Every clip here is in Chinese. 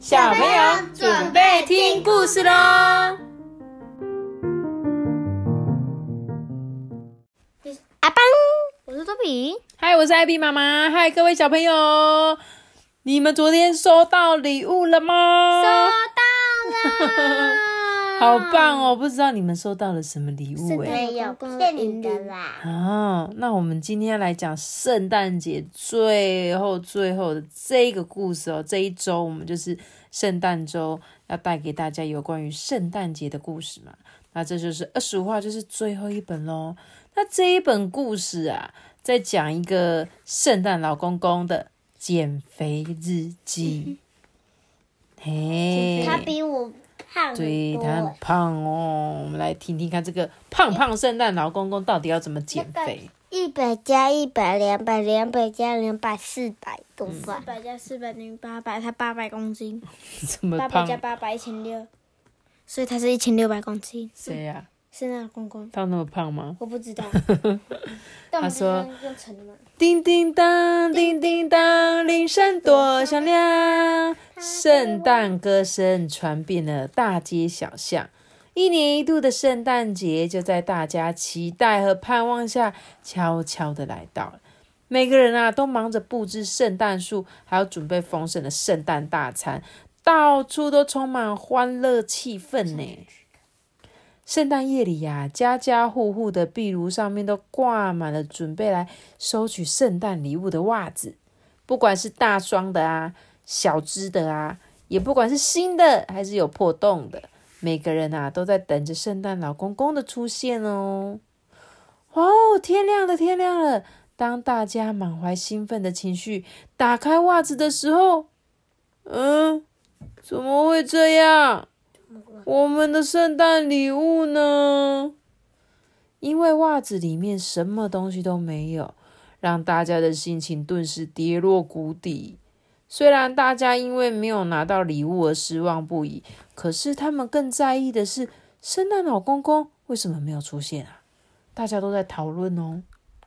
小朋友准备听故事喽！阿邦，我是多比。嗨，我是艾比妈妈。嗨，各位小朋友，你们昨天收到礼物了吗？收到了，好棒哦！不知道你们收到了什么礼物哎？骗你的啦。啊，那我们今天来讲圣诞节最后最后的这个故事哦。这一周我们就是圣诞周，要带给大家有关于圣诞节的故事嘛。那这就是二十五号，就是最后一本喽。那这一本故事啊，在讲一个圣诞老公公的减肥日记。嘿，他比我胖对，他很。胖哦。我们来听听看，这个胖胖圣诞老公公到底要怎么减肥？一百加一百，两百，两百加两百，四百多四吧。百加四百等于八百，他八百公斤，这么胖八百加？八百一千六，所以他是一千六百公斤。谁呀、是那个公公，他有那么胖吗？我不知道。但我们说用乘的嘛，叮叮当，叮叮当，铃声多响亮，圣诞歌声传遍了大街小巷。一年一度的圣诞节就在大家期待和盼望下，悄悄的来到了。每个人啊，都忙着布置圣诞树，还要准备丰盛的圣诞大餐，到处都充满欢乐气氛呢。圣诞夜里呀、家家户户的壁炉上面都挂满了准备来收取圣诞礼物的袜子，不管是大双的啊、小只的啊，也不管是新的还是有破洞的，每个人啊都在等着圣诞老公公的出现哦。哦，天亮了，天亮了！当大家满怀兴奋的情绪打开袜子的时候，嗯，怎么会这样？我们的圣诞礼物呢？因为袜子里面什么东西都没有，让大家的心情顿时跌落谷底。虽然大家因为没有拿到礼物而失望不已，可是他们更在意的是圣诞老公公为什么没有出现啊？大家都在讨论哦。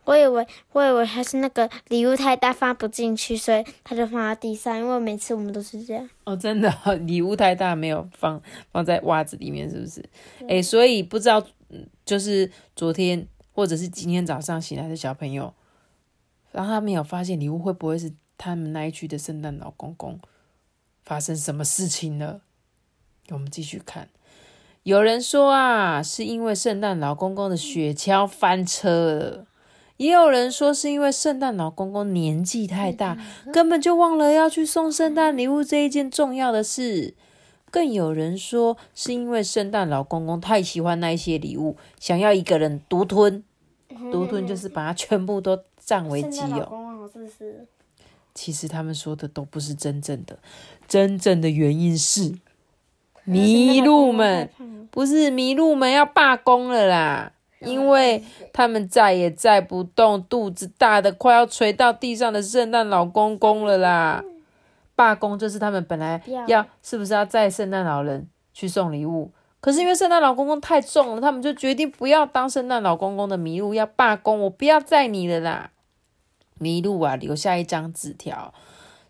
我以为我以为他是那个礼物太大放不进去，所以他就放在地上。因为每次我们都是这样。哦，真的哦、礼物太大，没有放放在袜子里面，是不是？哎、所以不知道，嗯就是昨天或者是今天早上醒来的小朋友，然后他没有发现礼物，会不会是他们那一区的圣诞老公公发生什么事情了？我们继续看。有人说啊，是因为圣诞老公公的雪橇翻车了。也有人说是因为圣诞老公公年纪太大，根本就忘了要去送圣诞礼物这一件重要的事。更有人说是因为圣诞老公公太喜欢那一些礼物，想要一个人独吞。独吞就是把它全部都占为己有。其实他们说的都不是真正的，真正的原因是麋鹿们不是麋鹿们要罢工了啦，因为他们再也载不动肚子大的快要垂到地上的圣诞老公公了啦。罢工就是他们本来要要是不是要载圣诞老人去送礼物，可是因为圣诞老公公太重了，他们就决定不要当圣诞老公公的麋鹿，要罢工，我不要载你了啦。麋鹿啊，留下一张纸条，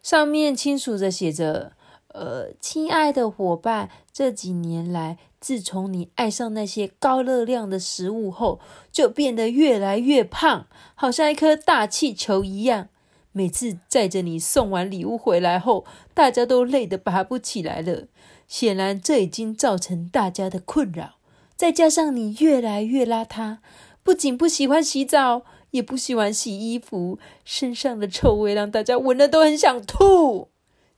上面清楚的写着：“呃，亲爱的伙伴，这几年来，自从你爱上那些高热量的食物后，就变得越来越胖，好像一颗大气球一样。每次载着你送完礼物回来后，大家都累得爬不起来了。显然，这已经造成大家的困扰。再加上你越来越邋遢，不仅不喜欢洗澡，也不喜欢洗衣服，身上的臭味让大家闻了都很想吐。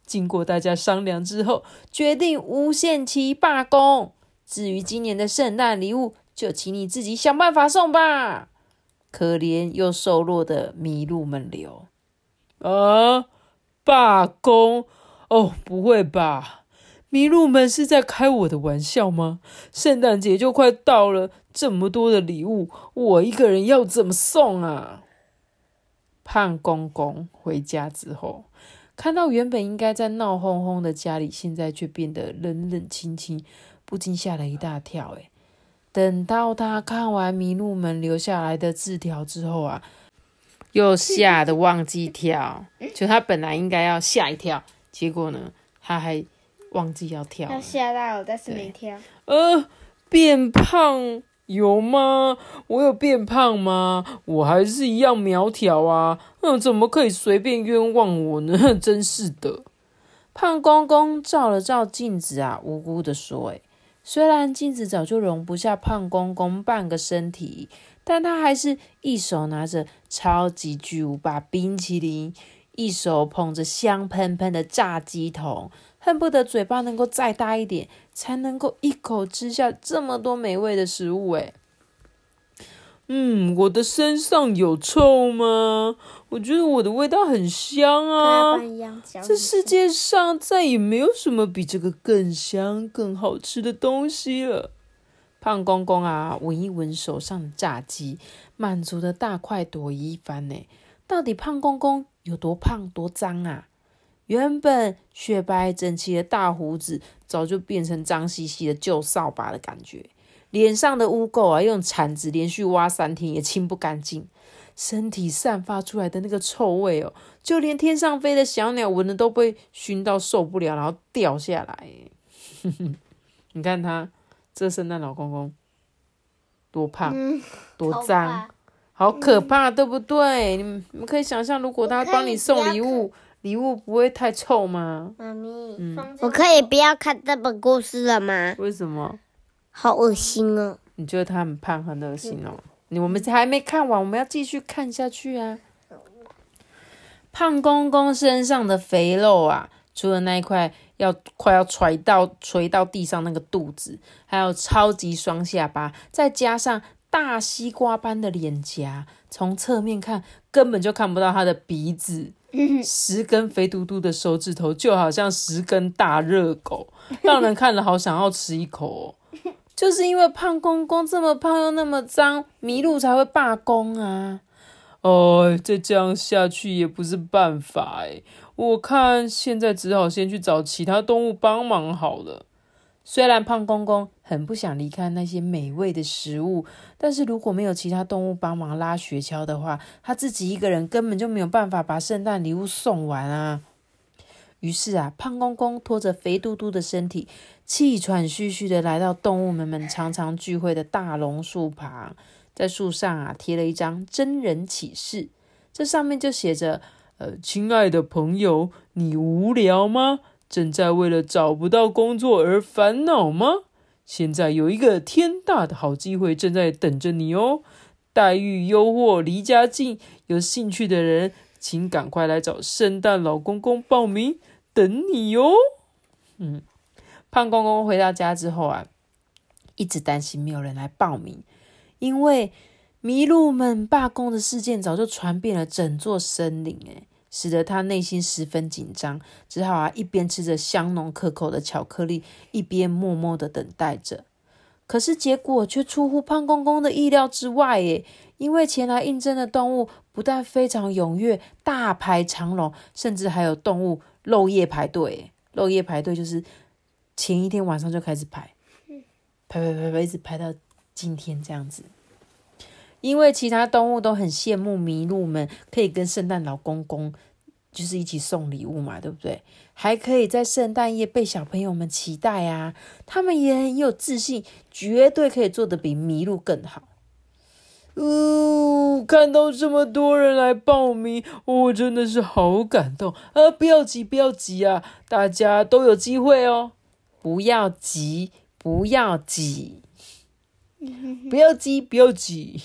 经过大家商量之后，决定无限期罢工。至于今年的圣诞礼物，就请你自己想办法送吧。可怜又瘦弱的麋鹿们留。啊，罢工？哦，不会吧？麋鹿们是在开我的玩笑吗？圣诞节就快到了，这么多的礼物，我一个人要怎么送啊？胖公公回家之后，看到原本应该在闹哄哄的家里，现在却变得冷冷清清，不禁吓了一大跳。诶，等到他看完麋鹿们留下来的字条之后啊，又吓得忘记跳。就他本来应该要吓一跳，结果呢，他还忘记要跳他了。吓到了，但是没跳。呃，变胖有吗？我有变胖吗？我还是一样苗条啊！嗯，怎么可以随便冤枉我呢？真是的。胖公公照了照镜子啊，无辜的说：“诶，虽然镜子早就容不下胖公公半个身体，但他还是一手拿着超级巨无霸冰淇淋，一手捧着香喷喷的炸鸡桶，恨不得嘴巴能够再大一点，才能够一口吃下这么多美味的食物。诶，嗯，我的身上有臭吗？我觉得我的味道很香啊。这世界上再也没有什么比这个更香、更好吃的东西了。胖公公啊，闻一闻手上的炸鸡，满足的大快朵颐一番呢。到底胖公公有多胖、多脏啊？原本雪白整齐的大胡子，早就变成脏兮兮的旧扫把的感觉。脸上的污垢啊，用铲子连续挖三天也清不干净。身体散发出来的那个臭味哦，就连天上飞的小鸟闻了都被熏到受不了，然后掉下来。你看他这圣诞老公公多胖、嗯，多脏，好可怕，对不对？你们你们可以想象，如果他帮你送礼物，礼物不会太臭吗？妈咪，嗯我可以不要看这本故事了吗？为什么？好恶心哦！你觉得他很胖很恶心哦？你我们还没看完，我们要继续看下去啊。胖公公身上的肥肉啊，除了那一块要快要垂到垂到地上那个肚子，还有超级双下巴，再加上大西瓜般的脸颊，从侧面看根本就看不到他的鼻子。十根肥嘟嘟的手指头就好像十根大热狗，让人看了好想要吃一口哦。就是因为胖公公这么胖又那么脏，麋鹿才会罢工啊！哦，再这样下去也不是办法哎，我看现在只好先去找其他动物帮忙好了。虽然胖公公很不想离开那些美味的食物，但是如果没有其他动物帮忙拉雪橇的话，他自己一个人根本就没有办法把圣诞礼物送完啊。于是啊，胖公公拖着肥嘟嘟的身体，气喘吁吁的来到动物们们常常聚会的大榕树旁，在树上啊贴了一张真人启事，这上面就写着：“呃，亲爱的朋友，你无聊吗？正在为了找不到工作而烦恼吗？现在有一个天大的好机会正在等着你哦！待遇优渥，离家近，有兴趣的人，请赶快来找圣诞老公公报名，等你哟！”嗯。胖公公回到家之后啊，一直担心没有人来报名，因为麋鹿们罢工的事件早就传遍了整座森林，诶，使得他内心十分紧张，只好啊一边吃着香浓可口的巧克力，一边默默的等待着。可是结果却出乎胖公公的意料之外，诶，因为前来应征的动物不但非常踊跃，大排长龙，甚至还有动物漏夜排队。漏夜排队就是。前一天晚上就开始排，排排排排，一直排到今天这样子。因为其他动物都很羡慕麋鹿们可以跟圣诞老公公就是一起送礼物嘛，对不对？还可以在圣诞夜被小朋友们期待啊！他们也很有自信，绝对可以做得比麋鹿更好。哦，看到这么多人来报名，我真的是好感动啊！不要急，不要急啊，大家都有机会哦。不要急，不要急，不要急，不要急。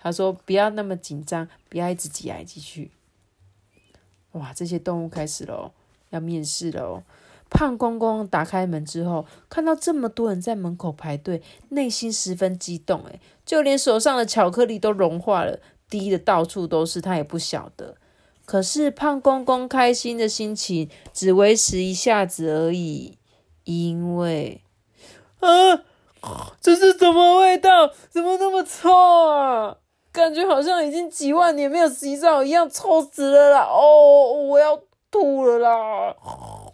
他说：“不要那么紧张，不要一直挤来挤去。”哇，这些动物开始了，要面试了。胖公公打开门之后，看到这么多人在门口排队，内心十分激动，哎，就连手上的巧克力都融化了，滴的到处都是，他也不晓得。可是胖公公开心的心情只维持一下子而已。因为啊，这是什么味道？怎么那么臭啊？感觉好像已经几万年没有洗澡一样，臭死了啦！哦，我要吐了啦！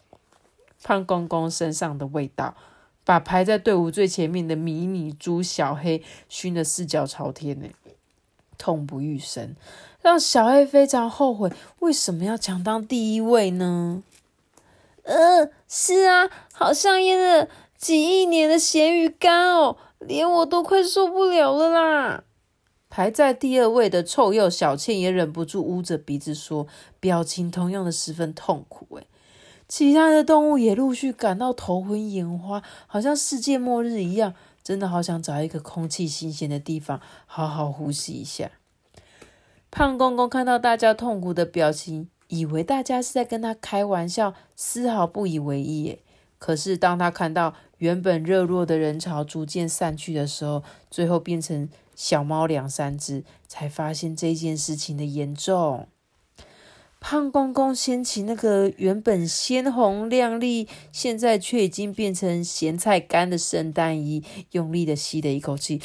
胖公公身上的味道，把排在队伍最前面的迷你猪小黑熏得四脚朝天呢，痛不欲生，让小黑非常后悔，为什么要抢当第一位呢？呃，是啊，好像腌了几亿年的咸鱼干哦，连我都快受不了了啦。排在第二位的臭鼬小倩也忍不住捂着鼻子说，表情同样的十分痛苦。诶其他的动物也陆续感到头昏眼花，好像世界末日一样，真的好想找一个空气新鲜的地方，好好呼吸一下。胖公公看到大家痛苦的表情，以为大家是在跟他开玩笑，丝毫不以为意。可是当他看到原本热络的人潮逐渐散去的时候，最后变成小猫两三只，才发现这件事情的严重。胖公公掀起那个原本鲜红亮丽，现在却已经变成咸菜干的圣诞衣，用力的吸了一口气。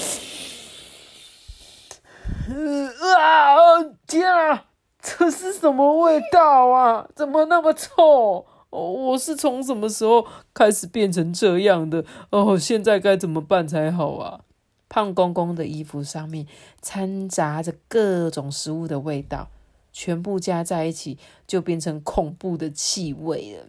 啊！天啊，这是什么味道啊？怎么那么臭？哦，我是从什么时候开始变成这样的？哦，现在该怎么办才好啊？胖公公的衣服上面掺杂着各种食物的味道。全部加在一起，就变成恐怖的气味了。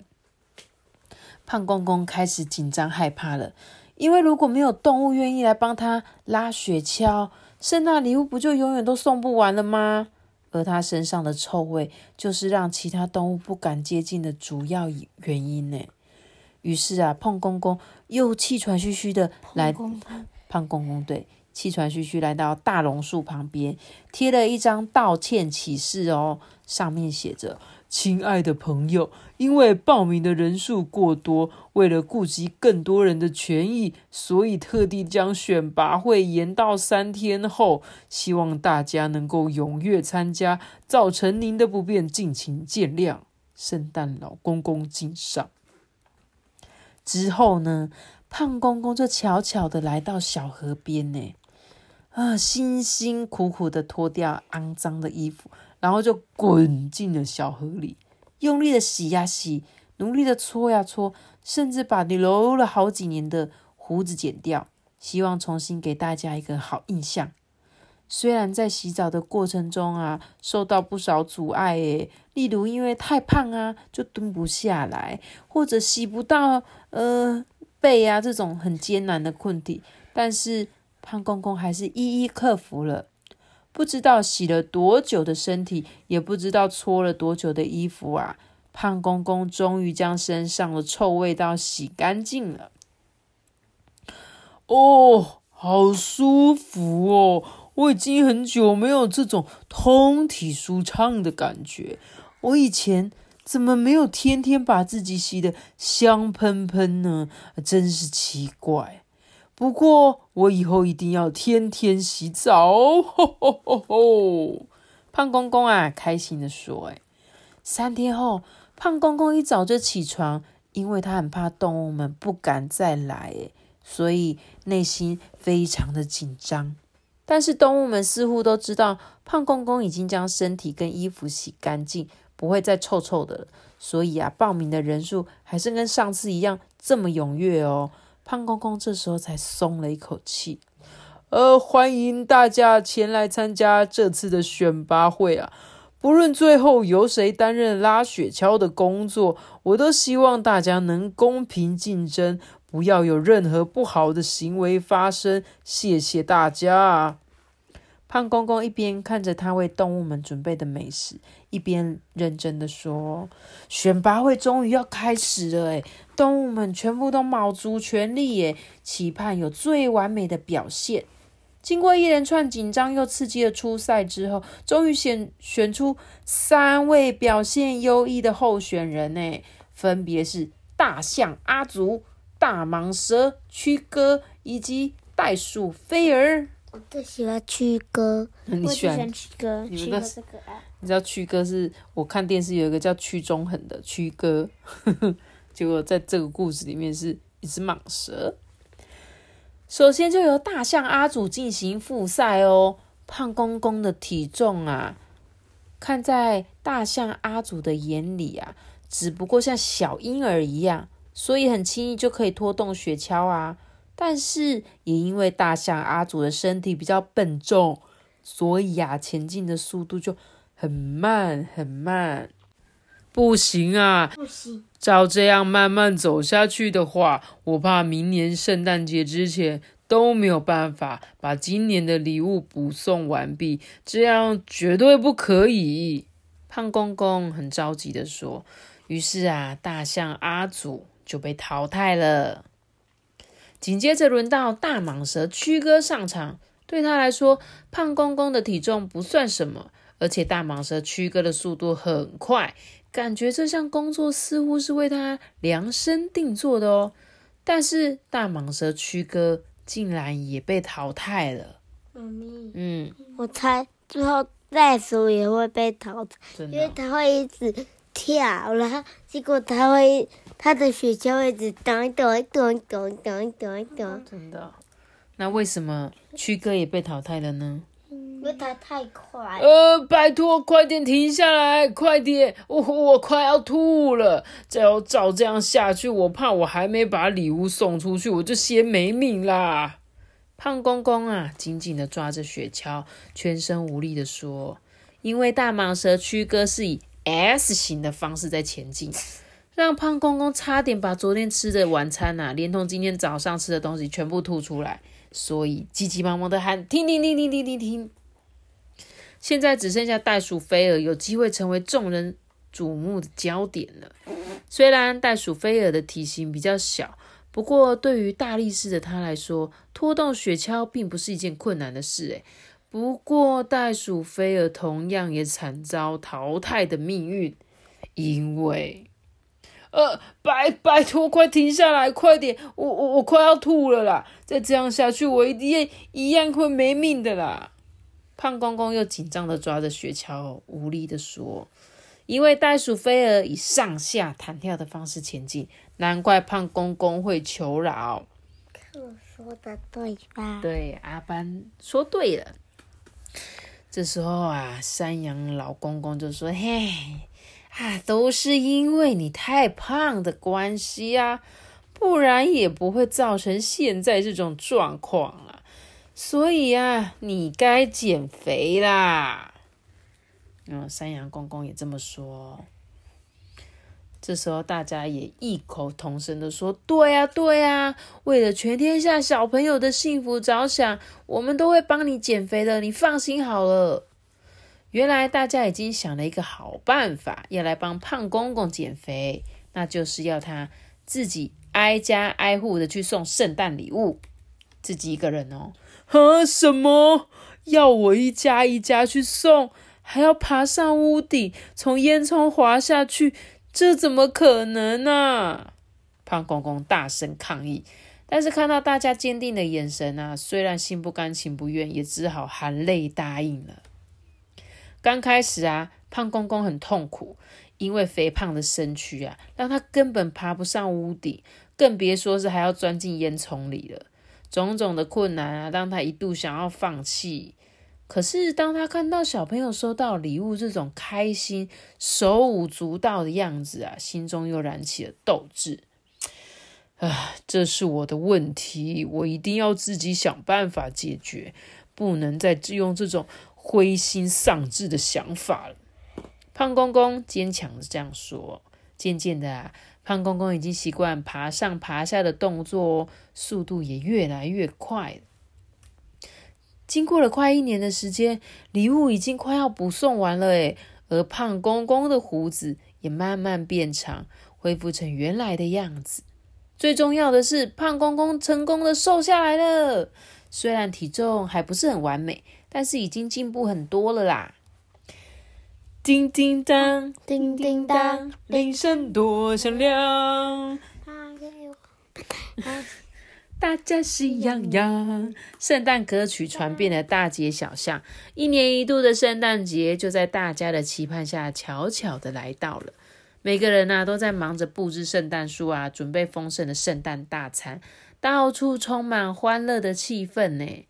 胖公公开始紧张害怕了，因为如果没有动物愿意来帮他拉雪橇，圣诞礼物不就永远都送不完了吗？而它身上的臭味，就是让其他动物不敢接近的主要原因呢。于是啊，胖公公又气喘吁吁的来，胖公公对。气喘吁吁来到大榕树旁边，贴了一张道歉启事哦，上面写着：“亲爱的朋友，因为报名的人数过多，为了顾及更多人的权益，所以特地将选拔会延到三天后，希望大家能够踊跃参加，造成您的不便，敬请见谅。圣诞老公公敬上。”之后呢，胖公公就悄悄的来到小河边呢。啊，辛辛苦苦的脱掉肮脏的衣服，然后就滚进了小河里，用力的洗呀洗，努力的搓呀搓，甚至把你留了好几年的胡子剪掉，希望重新给大家一个好印象。虽然在洗澡的过程中啊，受到不少阻碍，诶，例如因为太胖啊，就蹲不下来，或者洗不到呃背啊这种很艰难的困题，但是。胖公公还是一一克服了，不知道洗了多久的身体，也不知道搓了多久的衣服啊！胖公公终于将身上的臭味道洗干净了。哦，好舒服哦！我已经很久没有这种通体舒畅的感觉。我以前怎么没有天天把自己洗得香喷喷呢？真是奇怪。不过，我以后一定要天天洗澡哦！胖公公啊，开心的说：“哎，三天后，胖公公一早就起床，因为他很怕动物们不敢再来，哎，所以内心非常的紧张。但是动物们似乎都知道，胖公公已经将身体跟衣服洗干净，不会再臭臭的了。所以啊，报名的人数还是跟上次一样这么踊跃哦。”胖公公这时候才松了一口气，呃，欢迎大家前来参加这次的选拔会啊！不论最后由谁担任拉雪橇的工作，我都希望大家能公平竞争，不要有任何不好的行为发生。谢谢大家啊。胖公公一边看着他为动物们准备的美食，一边认真的说：“选拔会终于要开始了，诶动物们全部都卯足全力，耶，期盼有最完美的表现。经过一连串紧张又刺激的初赛之后，终于选选出三位表现优异的候选人，呢，分别是大象阿祖、大蟒蛇曲哥以及袋鼠菲儿。”我最喜欢曲哥，你喜欢曲哥？曲哥是可爱。你知道曲哥是我看电视有一个叫曲中恒的曲哥，结果在这个故事里面是一只蟒蛇。首先就由大象阿祖进行复赛哦。胖公公的体重啊，看在大象阿祖的眼里啊，只不过像小婴儿一样，所以很轻易就可以拖动雪橇啊。但是也因为大象阿祖的身体比较笨重，所以呀，前进的速度就很慢很慢。不行啊，不行，照这样慢慢走下去的话，我怕明年圣诞节之前都没有办法把今年的礼物补送完毕，这样绝对不可以。胖公公很着急的说。于是啊，大象阿祖就被淘汰了。紧接着轮到大蟒蛇曲哥上场，对他来说，胖公公的体重不算什么，而且大蟒蛇曲哥的速度很快，感觉这项工作似乎是为他量身定做的哦。但是大蟒蛇曲哥竟然也被淘汰了。妈咪，嗯，我猜最后袋鼠也会被淘汰，因为它会一直跳，然后结果它会它的雪橇会一直咚咚咚咚咚咚咚，真的哦。那为什么曲哥也被淘汰了呢？因为他太快。呃，拜托，快点停下来，快点！我我快要吐了。再要照这样下去，我怕我还没把礼物送出去，我就先没命啦。胖公公啊，紧紧的抓着雪橇，全身无力的说：“因为大蟒蛇曲哥是以 S 型的方式在前进，让胖公公差点把昨天吃的晚餐呐、连同今天早上吃的东西全部吐出来，所以急急忙忙的喊：停停停停停停停！现在只剩下袋鼠菲尔有机会成为众人瞩目的焦点了。虽然袋鼠菲尔的体型比较小，不过对于大力士的他来说，拖动雪橇并不是一件困难的事。诶，不过袋鼠菲尔同样也惨遭淘汰的命运，因为。呃，拜拜托，快停下来，快点！我我我快要吐了啦！再这样下去，我一定一样会没命的啦！胖公公又紧张的抓着雪橇，无力的说：“因为袋鼠菲尔以上下弹跳的方式前进，难怪胖公公会求饶。我说的对吧？对，阿班说对了。这时候啊，山羊老公公就说：“嘿，啊，都是因为你太胖的关系啊，不然也不会造成现在这种状况啊。所以啊，你该减肥啦。”嗯，山羊公公也这么说。这时候，大家也异口同声的说：“对呀、对呀、为了全天下小朋友的幸福着想，我们都会帮你减肥的，你放心好了。”原来大家已经想了一个好办法，要来帮胖公公减肥，那就是要他自己挨家挨户的去送圣诞礼物，自己一个人哦。啊，什么？要我一家一家去送，还要爬上屋顶，从烟囱滑下去？这怎么可能呢、胖公公大声抗议，但是看到大家坚定的眼神啊，虽然心不甘情不愿，也只好含泪答应了。刚开始啊，胖公公很痛苦，因为肥胖的身躯啊，让他根本爬不上屋顶，更别说是还要钻进烟囱里了。种种的困难啊，让他一度想要放弃。可是，当他看到小朋友收到礼物这种开心、手舞足蹈的样子啊，心中又燃起了斗志。啊，这是我的问题，我一定要自己想办法解决，不能再用这种灰心丧志的想法了。胖公公坚强的这样说。渐渐的啊，胖公公已经习惯爬上爬下的动作，速度也越来越快。经过了快一年的时间，礼物已经快要补送完了诶，而胖公公的胡子也慢慢变长，恢复成原来的样子。最重要的是，胖公公成功的瘦下来了。虽然体重还不是很完美，但是已经进步很多了啦。叮叮当，叮叮当，铃声多响亮。大家喜洋洋，圣诞歌曲传遍了大街小巷，一年一度的圣诞节就在大家的期盼下悄悄的来到了。每个人啊都在忙着布置圣诞树啊，准备丰盛的圣诞大餐，到处充满欢乐的气氛呢。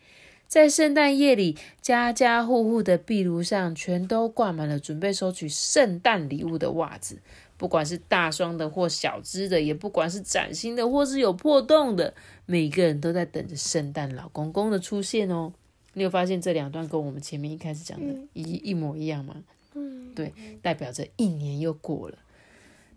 在圣诞夜里，家家户户的壁炉上全都挂满了准备收取圣诞礼物的袜子。不管是大双的或小只的，也不管是崭新的或是有破洞的，每个人都在等着圣诞老公公的出现哦。你有发现这两段跟我们前面一开始讲的一、一模一样吗？嗯，对，代表着一年又过了。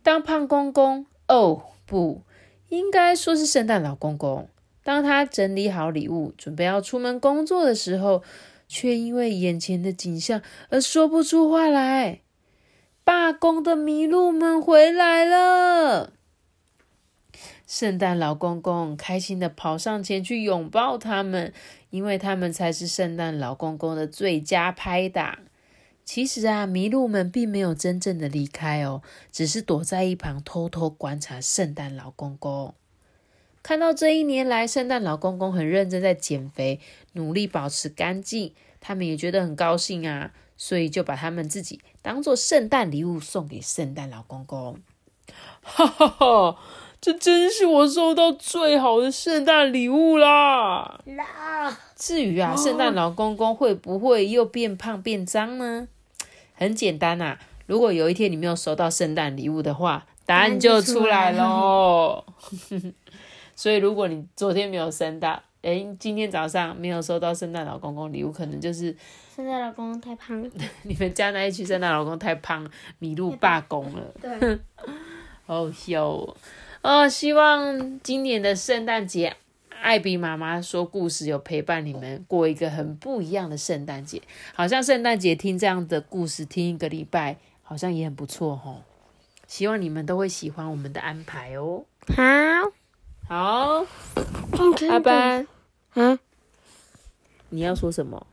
当胖公公哦，不应该说是圣诞老公公。当他整理好礼物，准备要出门工作的时候，却因为眼前的景象而说不出话来。罢工的麋鹿们回来了，圣诞老公公开心的跑上前去拥抱他们，因为他们才是圣诞老公公的最佳拍档。其实啊，麋鹿们并没有真正的离开哦，只是躲在一旁偷偷观察圣诞老公公。看到这一年来，圣诞老公公很认真在减肥，努力保持干净，他们也觉得很高兴啊，所以就把他们自己当做圣诞礼物送给圣诞老公公。哈哈哈，这真是我收到最好的圣诞礼物啦！啦，至于啊，圣诞老公公会不会又变胖变脏呢？很简单呐、如果有一天你没有收到圣诞礼物的话，答案就出来喽。所以，如果你昨天没有圣诞，诶，今天早上没有收到圣诞老公公礼物，可能就是圣诞老公公太胖了。你们家那一区圣诞老公太胖，麋鹿罢工了。对，哦哟，哦，希望今年的圣诞节，艾比妈妈说故事有陪伴你们过一个很不一样的圣诞节。好像圣诞节听这样的故事听一个礼拜，好像也很不错吼。希望你们都会喜欢我们的安排哦。好，好，嗯阿班，嗯，你要说什么？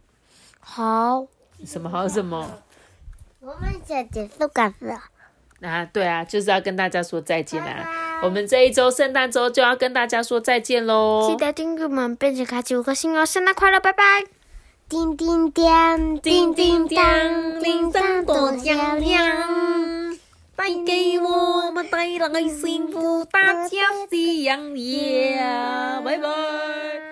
好，什么好什么？我们想结束感了，啊，对啊，就是要跟大家说再见啦。我们这一周圣诞周就要跟大家说再见喽。记得订阅我们，并且开启五颗星哦！圣诞快乐，拜拜。叮叮当，叮叮当，铃声多响亮，带给我们带来幸福，大家喜洋洋。拜拜。